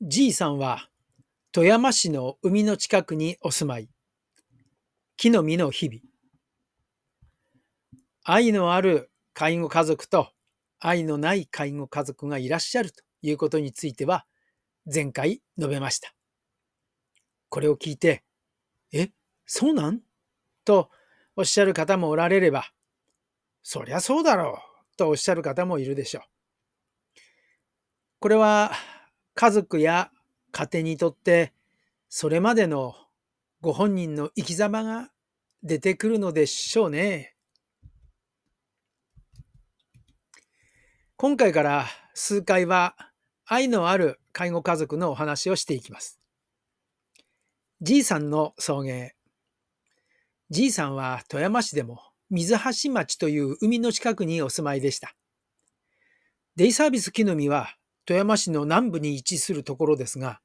じいさんは富山市の海の近くにお住まい。木の実の日々。愛のある介護家族と愛のない介護家族がいらっしゃるということについては前回述べました。これを聞いて、え、そうなん？とおっしゃる方もおられれば、そりゃそうだろうとおっしゃる方もいるでしょう。これは家族や家庭にとってそれまでのご本人の生き様が出てくるのでしょうね。今回から数回は愛のある介護家族のお話をしていきます。じいさんの送迎。じいさんは富山市でも水橋町という海の近くにお住まいでした。デイサービス木の実は富山市の南部に位置するところですが、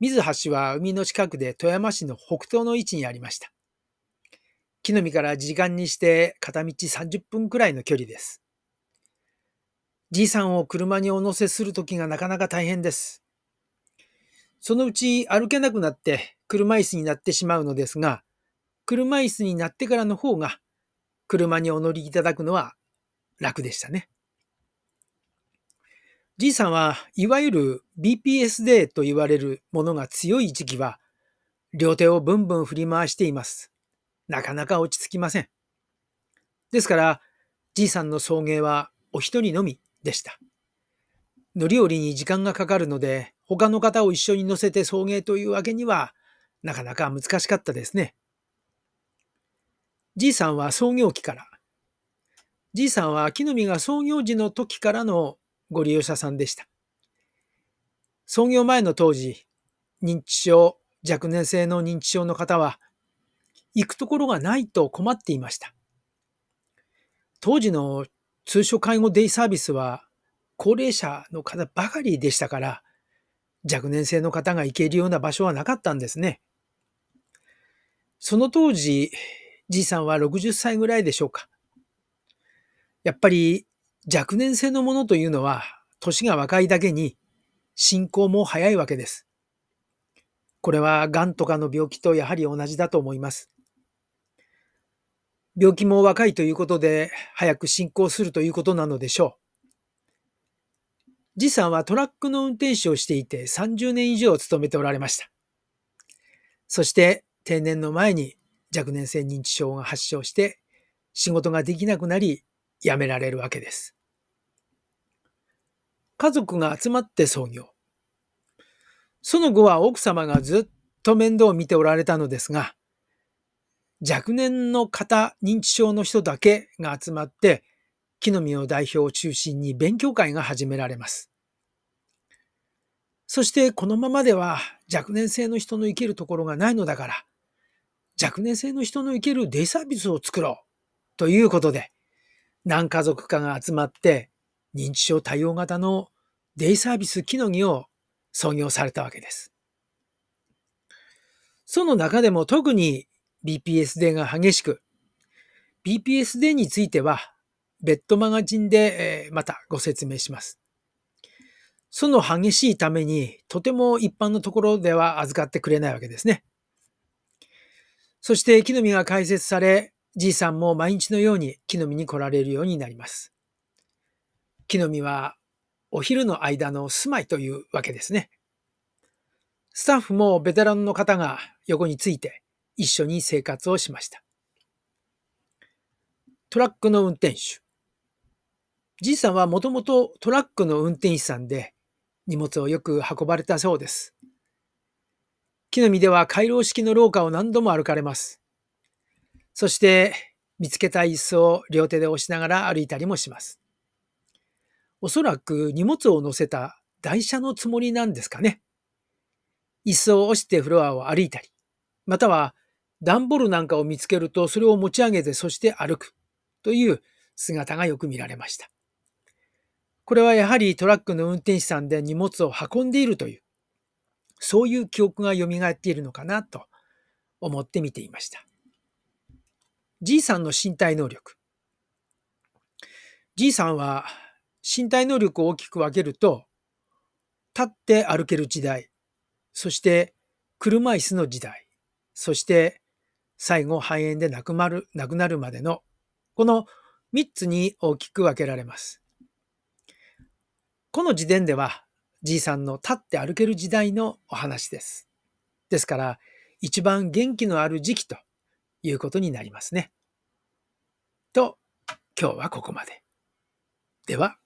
水橋は海の近くで富山市の北東の位置にありました。木の実から時間にして片道30分くらいの距離です。じいさんを車にお乗せするときがなかなか大変です。そのうち歩けなくなって車椅子になってしまうのですが、車椅子になってからの方が車にお乗りいただくのは楽でしたね。じいさんはいわゆる BPSD と言われるものが強い時期は両手をブンブン振り回しています。なかなか落ち着きません。ですからじいさんの送迎はお一人のみでした。乗り降りに時間がかかるので他の方を一緒に乗せて送迎というわけにはなかなか難しかったですね。じいさんは創業期から、じいさんは木の実が創業時の時からのご利用者さんでした。創業前の当時、認知症、若年性の認知症の方は、行くところがないと困っていました。当時の通所介護デイサービスは、高齢者の方ばかりでしたから、若年性の方が行けるような場所はなかったんですね。その当時、じいさんは60歳ぐらいでしょうか。やっぱり若年性のものというのは、年が若いだけに進行も早いわけです。これは癌とかの病気とやはり同じだと思います。病気も若いということで早く進行するということなのでしょう。じさんはトラックの運転手をしていて30年以上勤めておられました。そして定年の前に若年性認知症が発症して仕事ができなくなり辞められるわけです。家族が集まって創業。その後は奥様がずっと面倒を見ておられたのですが、若年の方、認知症の人だけが集まって、木の実を代表を中心に勉強会が始められます。そしてこのままでは若年性の人の生きるところがないのだから、若年性の人の生きるデイサービスを作ろうということで、何家族かが集まって認知症対応型のデイサービス木の実を創業されたわけです。その中でも特に BPSD が激しく、BPSD については別途マガジンでまたご説明します。その激しいためにとても一般のところでは預かってくれないわけですね。そして木の実が開設され、じいさんも毎日のように木の実に来られるようになります。木の実はお昼の間の住まいというわけですね。スタッフもベテランの方が横について一緒に生活をしました。トラックの運転手。じいさんはもともとトラックの運転手さんで荷物をよく運ばれたそうです。木の実では回廊式の廊下を何度も歩かれます。そして見つけた椅子を両手で押しながら歩いたりもします。おそらく荷物を乗せた台車のつもりなんですかね。椅子を押してフロアを歩いたり、または段ボールなんかを見つけるとそれを持ち上げてそして歩くという姿がよく見られました。これはやはりトラックの運転手さんで荷物を運んでいるというそういう記憶が蘇っているのかなと思って見ていました。じいさんの身体能力。じいさんは身体能力を大きく分けると、立って歩ける時代、そして車椅子の時代、そして最後肺炎で亡くなる亡くなるまでのこの3つに大きく分けられます。この時点ではじいさんの立って歩ける時代のお話です。ですから一番元気のある時期ということになりますね。と今日はここまで。では